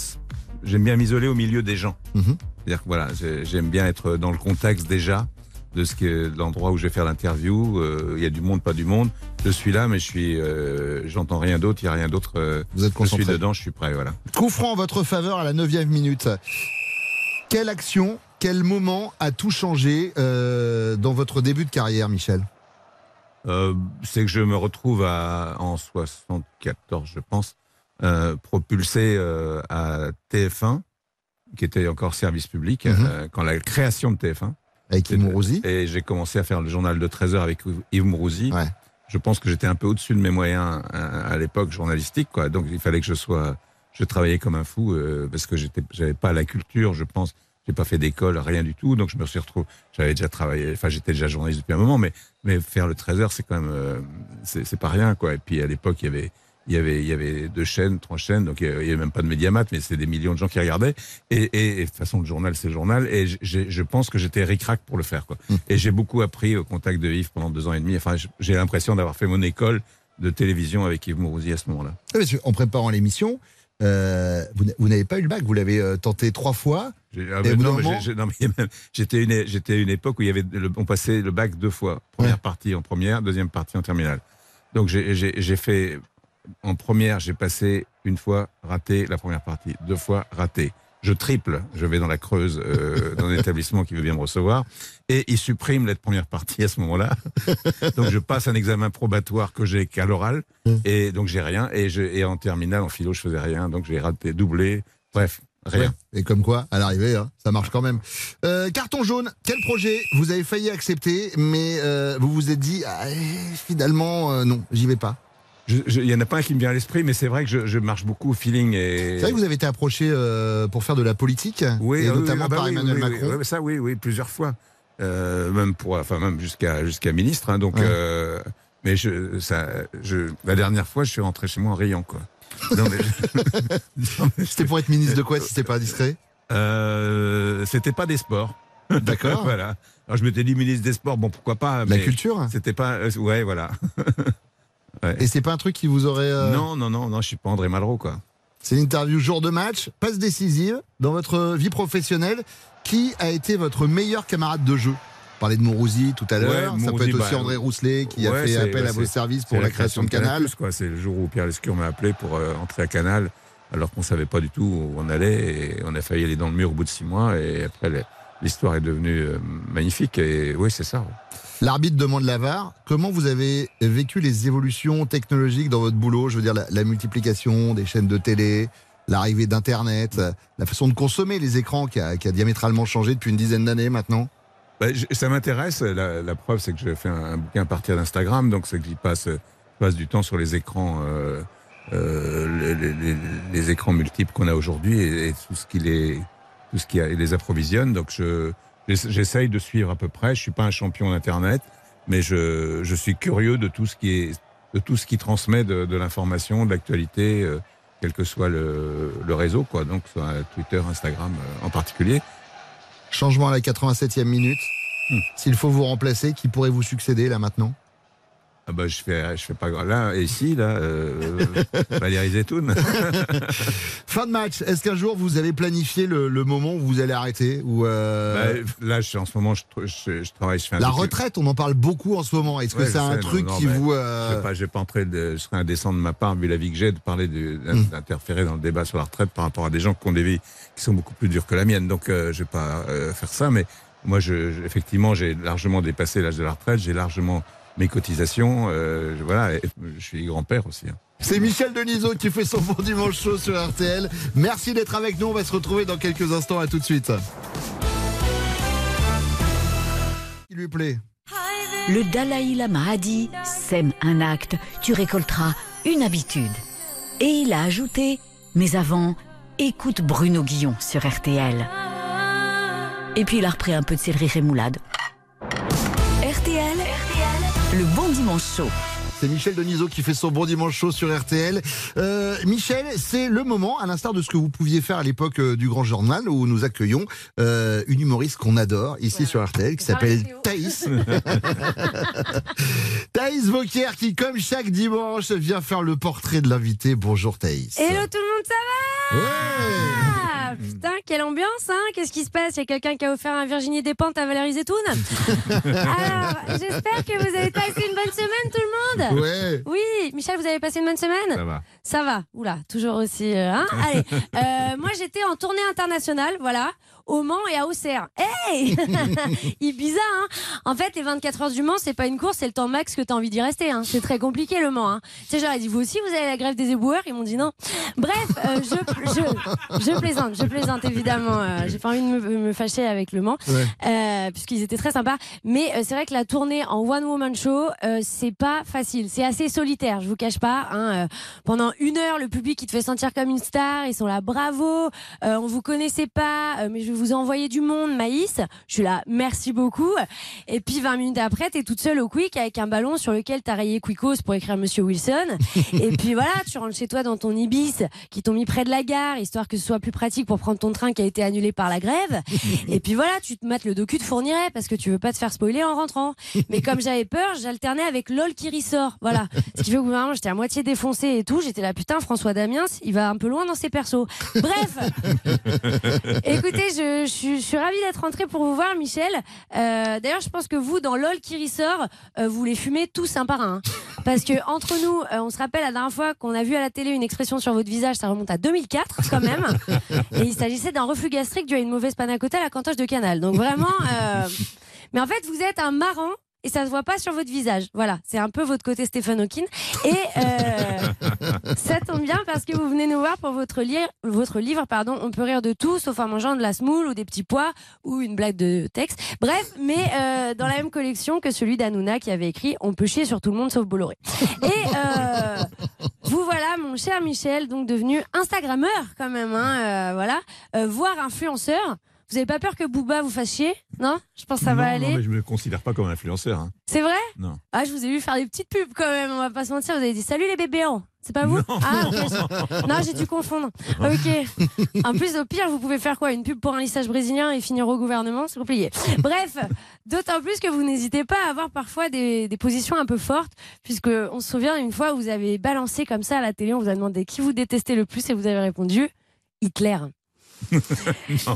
J'aime bien m'isoler au milieu des gens. Mhm. C'est-à-dire que voilà, j'ai- j'aime bien être dans le contexte déjà de ce que l'endroit où je vais faire l'interview. Euh, Il y a du monde, pas du monde. Je suis là, mais je suis, euh, j'entends rien d'autre. Il y a rien d'autre. euh, Vous êtes je suis concentré. dedans, je suis prêt. Voilà. Coup franc en votre faveur à la 9 minute. Quelle action, quel moment a tout changé euh, dans votre début de carrière, Michel? C'est que je me retrouve à, en 74, je pense, propulsé à TF1, qui était encore service public, Mhm. euh, quand la création de TF1. Avec Yves Mourouzi. Et j'ai commencé à faire le journal de 13 heures avec Yves Mourouzi. Je pense que j'étais un peu au-dessus de mes moyens à, à l'époque journalistique, quoi. Donc il fallait que je sois, je travaillais comme un fou euh, parce que j'étais, j'avais pas la culture, je pense. J'ai pas fait d'école, rien du tout. Donc je me suis retrouvé. J'avais déjà travaillé. Enfin, j'étais déjà journaliste depuis un moment, mais mais faire le 13 heures, c'est quand même, euh, c'est c'est pas rien, quoi. Et puis à l'époque, il y avait il y avait, il y avait deux chaînes, trois chaînes, donc il y avait il y avait même pas de médiamat, mais c'était des millions de gens qui regardaient. Et, et, et de toute façon, le journal, c'est le journal. Et je pense que j'étais ric-rac pour le faire, quoi. Et j'ai beaucoup appris au contact de Yves pendant deux ans et demi. Enfin, j'ai l'impression d'avoir fait mon école de télévision avec Yves Mourouzi à ce moment-là. Ah, En préparant l'émission, euh, vous n'a- vous n'avez pas eu le bac, vous l'avez euh, tenté trois fois. Ah ben non, moment- j'étais une, à une époque où il y avait le- on passait le bac deux fois. Première partie en première, deuxième partie en terminale. Donc j'ai fait en première, j'ai passé une fois raté la première partie, deux fois raté. Je triple, je vais dans la Creuse, euh, dans un établissement qui veut bien me recevoir, et ils suppriment la première partie à ce moment-là. donc je passe un examen probatoire que j'ai qu'à l'oral, et donc j'ai rien, et, je, et en terminale, en philo, je faisais rien, donc j'ai raté, doublé, bref, rien. Ouais. Et comme quoi, à l'arrivée, hein, ça marche quand même. Euh, carton jaune, quel projet vous avez failli accepter, mais euh, vous vous êtes dit, ah, eh, finalement, euh, non, j'y vais pas. Il y en a pas un qui me vient à l'esprit, mais c'est vrai que je, je marche beaucoup au feeling. Et... C'est vrai que vous avez été approché euh, pour faire de la politique, oui, et ah oui, notamment ah bah par oui, Emmanuel oui, oui, Macron. oui, ça, oui, oui, plusieurs fois. Euh, même pour, enfin, même jusqu'à jusqu'à ministre. hein, donc, Ouais. euh, mais je, ça, je, la dernière fois, je suis rentré chez moi en riant, quoi. Non, mais je- C'était pour être ministre de quoi si c'était pas indiscret Euh, c'était pas des sports. D'accord. voilà. Alors je m'étais dit ministre des sports, bon pourquoi pas. La culture C'était pas. ouais, voilà. Ouais. Et c'est pas un truc qui vous aurait. euh, Non, non, non, non, je suis pas André Malraux, quoi. C'est une interview jour de match, passe décisive dans votre vie professionnelle. Qui a été votre meilleur camarade de jeu? Parler de Mourouzi tout à l'heure. Ouais, ça peut être aussi bah, André Rousselet qui a fait appel à vos services pour la création de Canal. quoi. C'est le jour où Pierre Lescure m'a appelé pour euh, entrer à Canal, alors qu'on savait pas du tout où on allait, et on a failli aller dans le mur au bout de six mois, et après l'histoire est devenue euh, magnifique, et oui, c'est ça. L'arbitre demande la VAR. Comment vous avez vécu les évolutions technologiques dans votre boulot? Je veux dire, la, la multiplication des chaînes de télé, l'arrivée d'Internet, la façon de consommer les écrans qui a, qui a diamétralement changé depuis une dizaine d'années maintenant. Bah, je- ça m'intéresse. La, la preuve, c'est que je fais un, un bouquin à partir d'Instagram, donc c'est que j'y passe, euh, passe du temps sur les écrans, euh, euh, les, les- les- les écrans multiples qu'on a aujourd'hui et, et tout ce qui les, tout ce qui a- les approvisionne. Donc je, j'ess- j'essaye de suivre à peu près. Je suis pas un champion d'internet, mais je, je suis curieux de tout ce qui est, de tout ce qui transmet de, de l'information, de l'actualité, euh, quel que soit le, le réseau, quoi. Donc soit Twitter, Instagram euh, en particulier. Changement à la 87e minute. Hmm. S'il faut vous remplacer, qui pourrait vous succéder là maintenant? Ah bah je fais je fais pas grand- là et ici là euh, Valérie Zetoun. Fin de match. Est-ce qu'un jour vous avez planifié le, le moment où vous allez arrêter ou euh, Bah, là je en ce moment je, je, je travaille je fais un La truc- retraite, on en parle beaucoup en ce moment. Est-ce que c'est un sais, truc non, non, qui vous... Je euh, vais pas, je vais pas entrer de, je serais indécent de ma part vu la vie que j'ai de parler Hmm. d'interférer dans le débat sur la retraite par rapport à des gens qui ont des vies qui sont beaucoup plus dures que la mienne. Donc euh, je vais pas euh, faire ça, mais moi je, je- effectivement j'ai largement dépassé l'âge de la retraite, j'ai largement mes cotisations, euh, voilà, je suis grand-père aussi. hein. C'est Michel Denisot qui fait son bon dimanche chaud sur RTL. Merci d'être avec nous. On va se retrouver dans quelques instants. À tout de suite. Il lui plaît. Le Dalai Lama a dit Sème un acte, tu récolteras une habitude. Et il a ajouté Mais avant, écoute Bruno Guillon sur RTL. Et puis il a repris un peu de céleri rémoulade. Le bon dimanche chaud. C'est Michel Denisot qui fait son bon dimanche chaud sur RTL. Euh, Michel, c'est le moment, à l'instar de ce que vous pouviez faire à l'époque euh, du Grand Journal, où nous accueillons euh, une humoriste qu'on adore ici sur RTL, qui s'appelle Thaïs. Thaïs Vauquier, qui, comme chaque dimanche, vient faire le portrait de l'invité. Bonjour Thaïs. Hello tout le monde, ça va Ah, Putain, quelle ambiance, hein. Qu'est-ce qui se passe? Il y a quelqu'un qui a offert un Virginie Despentes à Valérie Zetoun? Alors, j'espère que vous avez passé une bonne semaine, tout le monde. Ouais. Oui, Michel, vous avez passé une bonne semaine? Ça va. Ça va, oula, toujours aussi. euh, hein. Allez, euh, moi j'étais en tournée internationale, voilà, au Mans et à Auxerre. Hey Ibiza, hein En fait, les 24 heures du Mans, c'est pas une course, c'est le temps max que t'as envie d'y rester. Hein. C'est très compliqué le Mans. Hein. Tu sais, j'aurais dit, vous aussi, vous avez la grève des éboueurs? Ils m'ont dit non. Bref, euh, je, je, je plaisante, je plaisante évidemment. Euh, J'ai pas envie de me, me fâcher avec le Mans, Ouais. euh, puisqu'ils étaient très sympas. Mais euh, c'est vrai que la tournée en one woman show, euh, c'est pas facile. C'est assez solitaire, je vous cache pas. Hein, pendant une heure, le public il te fait sentir comme une star. Ils sont là, bravo. Euh, on vous connaissait pas, mais je vous envoyer du monde, Maïs. Je suis là, merci beaucoup. Et puis 20 minutes après, t'es toute seule au quick avec un ballon sur lequel t'as rayé Quickos pour écrire Monsieur Wilson. Et puis voilà, tu rentres chez toi dans ton Ibis qui t'ont mis près de la gare, histoire que ce soit plus pratique pour prendre ton train qui a été annulé par la grève. Et puis voilà, tu te mates le docu de Fourniret parce que tu veux pas te faire spoiler en rentrant. Mais comme j'avais peur, j'alternais avec LOL qui ressort. Voilà. Ce qui fait que vraiment, j'étais à moitié défoncé et tout. J'étais là, putain, François Damiens, il va un peu loin dans ses persos. Bref. Écoutez, je, je suis, je suis ravie d'être rentrée pour vous voir, Michel. Euh, D'ailleurs, je pense que vous, dans LOL qui ressort, euh, vous les fumez tous un par un. hein. Parce que entre nous, euh, on se rappelle la dernière fois qu'on a vu à la télé une expression sur votre visage, ça remonte à 2004 quand même. Et il s'agissait d'un reflux gastrique dû à une mauvaise panne à la cantoche de canal. Donc vraiment. Mais en fait, vous êtes un marrant. Et ça se voit pas sur votre visage. Voilà, c'est un peu votre côté Stephen Hawking. Et euh, ça tombe bien parce que vous venez nous voir pour votre, li- votre livre. Pardon, on peut rire de tout, sauf en mangeant de la semoule ou des petits pois ou une blague de texte. Bref, mais euh, dans la même collection que celui d'Anouna qui avait écrit On peut chier sur tout le monde sauf Bolloré. Et euh, vous voilà, mon cher Michel, donc devenu Instagrammeur quand même, hein, voilà, voire influenceur. Vous avez pas peur que Booba vous fasse chier? Non? Je pense que ça non, va non, aller. mais je me considère pas comme un influenceur. hein. C'est vrai? Non. Ah, je vous ai vu faire des petites pubs quand même, on va pas se mentir. Vous avez dit salut les bébés. C'est pas vous? Non. Ah, non, j'ai dû confondre. Ok. En plus, au pire, vous pouvez faire quoi? Une pub pour un lissage brésilien et finir au gouvernement? C'est compliqué. Bref, d'autant plus que vous n'hésitez pas à avoir parfois des, des positions un peu fortes, puisque on se souvient une fois vous avez balancé comme ça à la télé, on vous a demandé qui vous détestez le plus et vous avez répondu Hitler.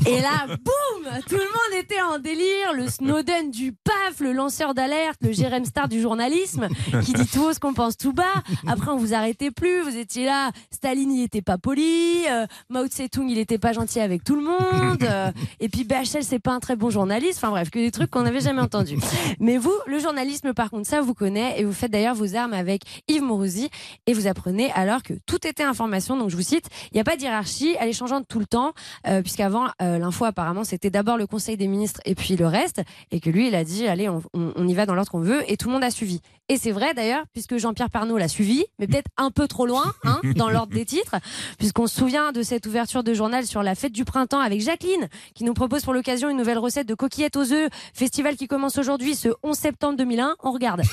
Et là, boum Tout le monde était en délire. Le Snowden du PAF, le lanceur d'alerte, le Jérém Star du journalisme, qui dit tout haut ce qu'on pense tout bas. Après, on vous arrêtait plus. Vous étiez là. Staline, il était pas poli. Euh, Mao Tse-tung, il était pas gentil avec tout le monde. Euh, et puis BHL, c'est pas un très bon journaliste. Enfin bref, que des trucs qu'on n'avait jamais entendus. Mais vous, le journalisme, par contre, ça vous connaît. Et vous faites d'ailleurs vos armes avec Yves Morosi. Et vous apprenez alors que tout était information. Donc je vous cite, il n'y a pas de hiérarchie. Elle est changeante tout le temps. Euh, Puisqu'avant, euh, l'info, apparemment, c'était d'abord le Conseil des ministres et puis le reste. Et que lui, il a dit, allez, on, on- y va dans l'ordre qu'on veut. Et tout le monde a suivi. Et c'est vrai d'ailleurs, puisque Jean-Pierre Parnot l'a suivi, mais peut-être un peu trop loin, hein, dans l'ordre des titres, puisqu'on se souvient de cette ouverture de journal sur la fête du printemps avec Jacqueline, qui nous propose pour l'occasion une nouvelle recette de coquillettes aux œufs, festival qui commence aujourd'hui, ce 11 septembre 2001. On regarde.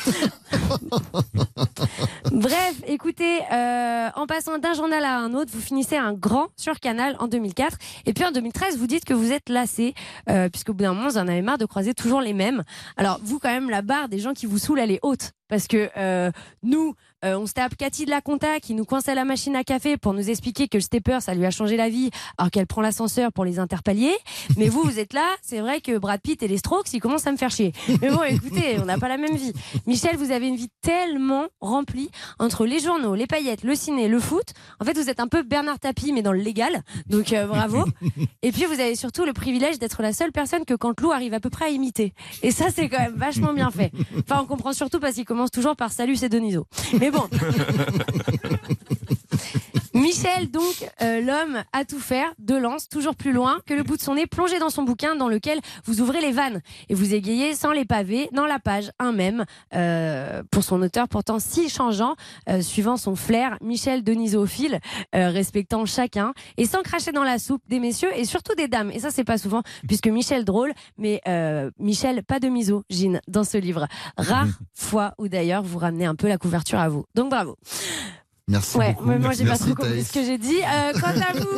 Bref, écoutez, euh, en passant d'un journal à un autre, vous finissez un grand sur Canal en 2004. Et puis en 2013, vous dites que vous êtes lassé, euh, puisqu'au bout d'un moment, vous en avez marre de croiser toujours les mêmes. Alors, vous, quand même, la barre des gens qui vous saoulent, elle est haute. Parce que euh, nous, euh, on se tape Cathy de la Conta qui nous coinçait la machine à café pour nous expliquer que le stepper, ça lui a changé la vie, alors qu'elle prend l'ascenseur pour les interpalliers. Mais vous, vous êtes là, c'est vrai que Brad Pitt et les Strokes, ils commencent à me faire chier. Mais bon, écoutez, on n'a pas la même vie. Michel, vous avez une vie tellement remplie entre les journaux, les paillettes, le ciné, le foot. En fait, vous êtes un peu Bernard Tapie, mais dans le légal. Donc euh, bravo. Et puis, vous avez surtout le privilège d'être la seule personne que quand Lou arrive à peu près à imiter. Et ça, c'est quand même vachement bien fait. Enfin, on comprend surtout parce qu'il commence toujours par Salut, c'est Deniso. Mais bon. Michel, donc, euh, l'homme à tout faire, de lance, toujours plus loin que le bout de son nez, plongé dans son bouquin dans lequel vous ouvrez les vannes et vous égayez sans les pavés dans la page un même euh, pour son auteur pourtant si changeant, euh, suivant son flair, Michel Denisophile, euh, respectant chacun et sans cracher dans la soupe des messieurs et surtout des dames. Et ça, c'est pas souvent, puisque Michel drôle, mais euh, Michel pas de misogyne dans ce livre. Rare fois où d'ailleurs vous ramenez un peu la couverture à vous. Donc bravo. Merci Ouais, beaucoup. moi, moi, j'ai pas trop compris ce que j'ai dit. Euh, quant à vous,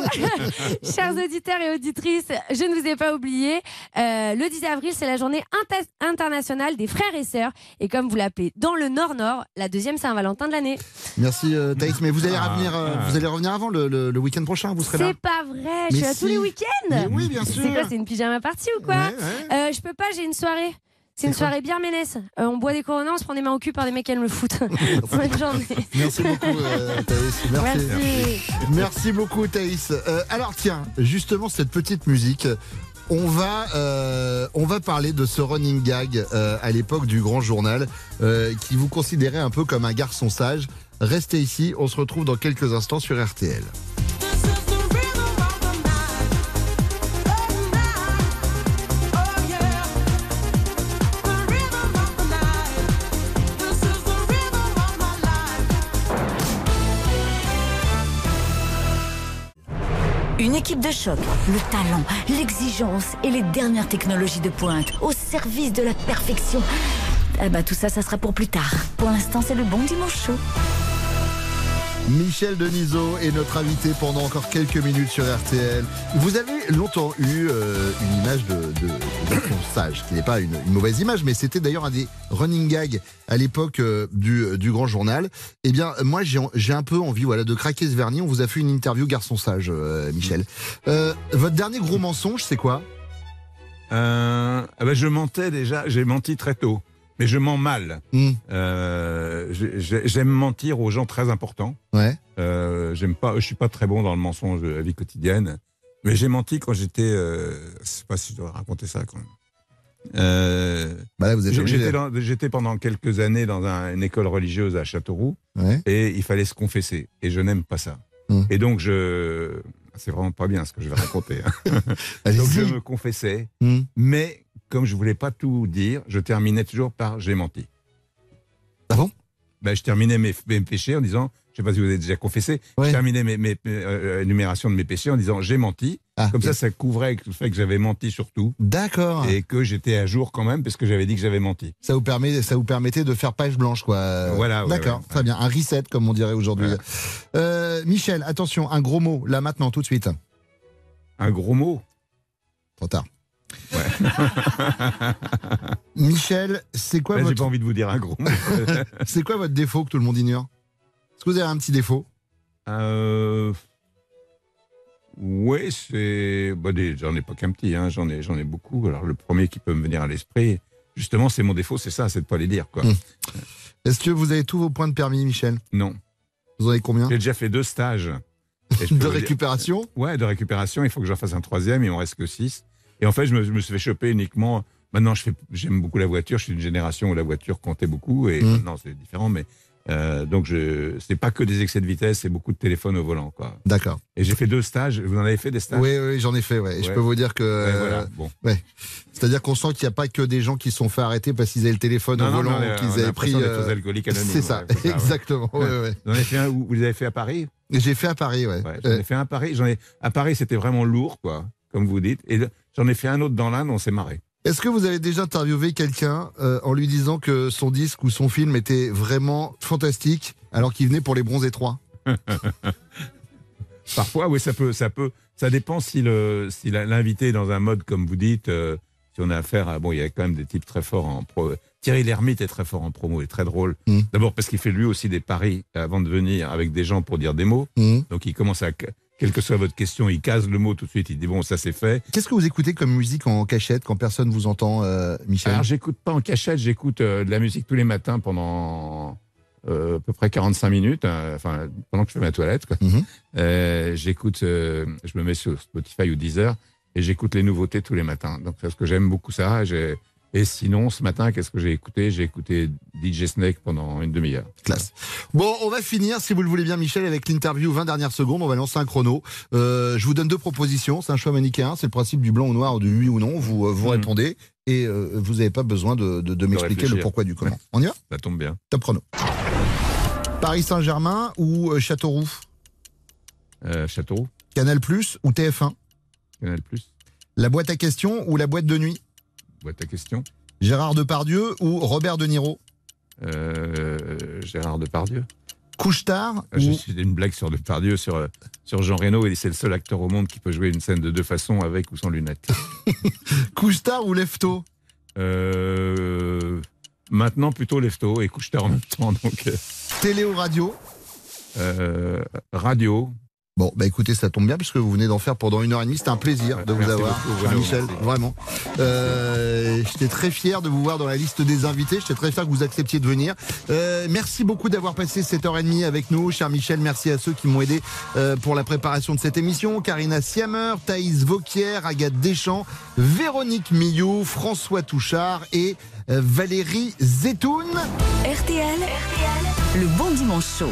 chers auditeurs et auditrices, je ne vous ai pas oublié. Euh, le 10 avril, c'est la journée inter- internationale des frères et sœurs. Et comme vous l'appelez dans le Nord-Nord, la deuxième Saint-Valentin de l'année. Merci euh, Thaïs, mais vous allez Ah. revenir, euh, vous allez revenir avant le, le- le week-end prochain, vous serez là. C'est pas vrai, je Mais suis là si. tous les week-ends. Mais oui, bien C'est sûr. quoi, c'est une pyjama party ou quoi Euh, Je peux pas, j'ai une soirée. C'est une soirée bien ménesse. Euh, on boit des coronets, on se prend des mains au cul par des mecs qui aiment le foot. Bonne journée. Merci beaucoup euh, Thaïs. Merci. Merci. Merci beaucoup Thaïs. Euh, alors tiens, justement cette petite musique. On va, euh, on va parler de ce running gag à l'époque du Grand Journal qui vous considérait un peu comme un garçon sage. Restez ici, on se retrouve dans quelques instants sur RTL. Une équipe de choc, le talent, l'exigence et les dernières technologies de pointe au service de la perfection. Ah bah tout ça, ça sera pour plus tard. Pour l'instant, c'est le bon dimanche chaud. Michel Denisot est notre invité pendant encore quelques minutes sur RTL. Vous avez longtemps eu euh, une image de, de, de garçon sage, qui n'est pas une, une mauvaise image, mais c'était d'ailleurs un des running gags à l'époque euh, du, du Grand Journal. Eh bien, moi, j'ai un peu envie voilà, de craquer ce vernis. On vous a fait une interview garçon sage, euh, Michel. Euh, votre dernier gros mensonge, c'est quoi? Euh, ah ben, je mentais déjà, j'ai menti très tôt, mais je mens mal. Hmm. Euh, j'ai- j'ai- J'aime mentir aux gens très importants. Ouais. Euh, J'aime pas, je suis pas très bon dans le mensonge de la vie quotidienne, mais j'ai menti quand j'étais, euh, je sais pas si je dois raconter ça quand même. Euh, Bah. J'étais pendant quelques années dans un- une école religieuse à Châteauroux Ouais. et il fallait se confesser et je n'aime pas ça. Hmm. Et donc je, c'est vraiment pas bien ce que je vais raconter. hein. Donc je me confessais, Hmm. mais comme je voulais pas tout dire, je terminais toujours par j'ai menti. Ah bon? Ben, Je terminais mes, mes péchés en disant, je sais pas si vous avez déjà confessé, je terminais mes, mes, euh, énumérations de mes péchés en disant j'ai menti. Comme ça, ça couvrait le fait que j'avais menti surtout. D'accord. Et que j'étais à jour quand même parce que j'avais dit que j'avais menti. Ça vous, permet, ça vous permettait de faire page blanche, quoi. Voilà, ouais, D'accord, ouais, très bien. Un reset, comme on dirait aujourd'hui. Euh, Michel, attention, un gros mot, là maintenant, tout de suite. Un gros mot? Trop tard. Michel, c'est quoi Ouais, J'ai votre... pas envie de vous dire un gros c'est quoi votre défaut que tout le monde ignore? Est-ce que vous avez un petit défaut? Euh... Oui, c'est. Bah, des- j'en ai pas qu'un petit, hein, j'en ai, j'en ai beaucoup. Alors, le premier qui peut me venir à l'esprit, justement, c'est mon défaut, c'est ça, c'est de pas les dire, quoi. Hum. Est-ce que vous avez tous vos points de permis, Michel? Non. Vous en avez combien? J'ai déjà fait deux stages. De vous dire- récupération? Ouais, de récupération. Il faut que j'en fasse un troisième, il en reste que six. Et en fait, je me, je me suis fait choper uniquement. Maintenant, j'aime beaucoup la voiture. Je suis d'une génération où la voiture comptait beaucoup. Et Hum. maintenant, c'est différent. Mais euh, donc, je, c'est pas que des excès de vitesse, c'est beaucoup de téléphone au volant, quoi. D'accord. Et j'ai fait deux stages. Vous en avez fait des stages? Oui, oui, j'en ai fait, ouais. Je peux vous dire que. Ouais, euh, voilà, bon. ouais. C'est-à-dire qu'on sent qu'il n'y a pas que des gens qui se sont fait arrêter parce qu'ils avaient le téléphone Non, au non, volant qu'ils avaient pris. euh, alcooliques C'est ça, exactement. Vous en avez fait un, où- vous les avez fait à Paris? J'ai fait à Paris, ouais. J'en ai fait un à Paris. J'en ai, à Paris, c'était vraiment lourd, quoi, comme vous dites. Et j'en ai fait un autre dans l'Inde, on s'est marré. Est-ce que vous avez déjà interviewé quelqu'un euh, en lui disant que son disque ou son film était vraiment fantastique alors qu'il venait pour les bronzés 3 Parfois, oui, ça peut, ça peut, ça dépend si le, si l'invité est dans un mode comme vous dites, euh, si on a affaire à, bon, il y a quand même des types très forts en pro. Thierry Lhermitte est très fort en promo, il est très drôle. Mm. D'abord parce qu'il fait lui aussi des paris avant de venir avec des gens pour dire des mots. Mm. Donc il commence à, quelle que soit votre question, il case le mot tout de suite. Il dit bon, ça c'est fait. Qu'est-ce que vous écoutez comme musique en cachette quand personne vous entend, euh, Michel Alors j'écoute pas en cachette, j'écoute euh, de la musique tous les matins pendant euh, à peu près 45 minutes, hein, enfin pendant que je fais ma toilette. quoi. Mhm. J'écoute, je me mets sur Spotify ou Deezer et j'écoute les nouveautés tous les matins. Donc parce que j'aime beaucoup ça, j'ai Et sinon, ce matin, qu'est-ce que j'ai écouté? J'ai écouté DJ Snake pendant une demi-heure. Classe. Bon, on va finir, si vous le voulez bien, Michel, avec l'interview 20 dernières secondes. On va lancer un chrono. Euh, je vous donne deux propositions. C'est un choix manichéen. C'est le principe du blanc ou noir, du oui ou non. Vous, euh, vous répondez et euh, vous n'avez pas besoin de, de- de m'expliquer le pourquoi du comment. On y va? Ça tombe bien. Top chrono. Paris Saint-Germain ou Châteauroux? Euh, Châteauroux, Canal Plus ou TF1 Canal Plus, La boîte à questions ou la boîte de nuit? Boîte à questions. Gérard Depardieu ou Robert De Niro? Euh, Gérard Depardieu. Couche-tard Ah, J'ai ou... fait une blague sur Depardieu, sur, euh, sur Jean Reno, et c'est le seul acteur au monde qui peut jouer une scène de deux façons, avec ou sans lunettes. Couche-tard ou Lefto? Euh, maintenant, plutôt Lefto et couche-tard en même temps. Donc, Télé ou radio? Euh, radio. Bon, bah écoutez, ça tombe bien puisque vous venez d'en faire pendant une heure et demie. C'était un plaisir de vous Merci avoir, beaucoup, Michel, merci. vraiment. Euh, J'étais très fier de vous voir dans la liste des invités. J'étais très fier que vous acceptiez de venir. Euh, merci beaucoup d'avoir passé cette heure et demie avec nous, cher Michel. Merci à ceux qui m'ont aidé euh, pour la préparation de cette émission. Karina Siamer, Thaïs Vauquier, Agathe Deschamps, Véronique Millot, François Touchard et euh, Valérie Zetoun. RTL, le bon dimanche chaud.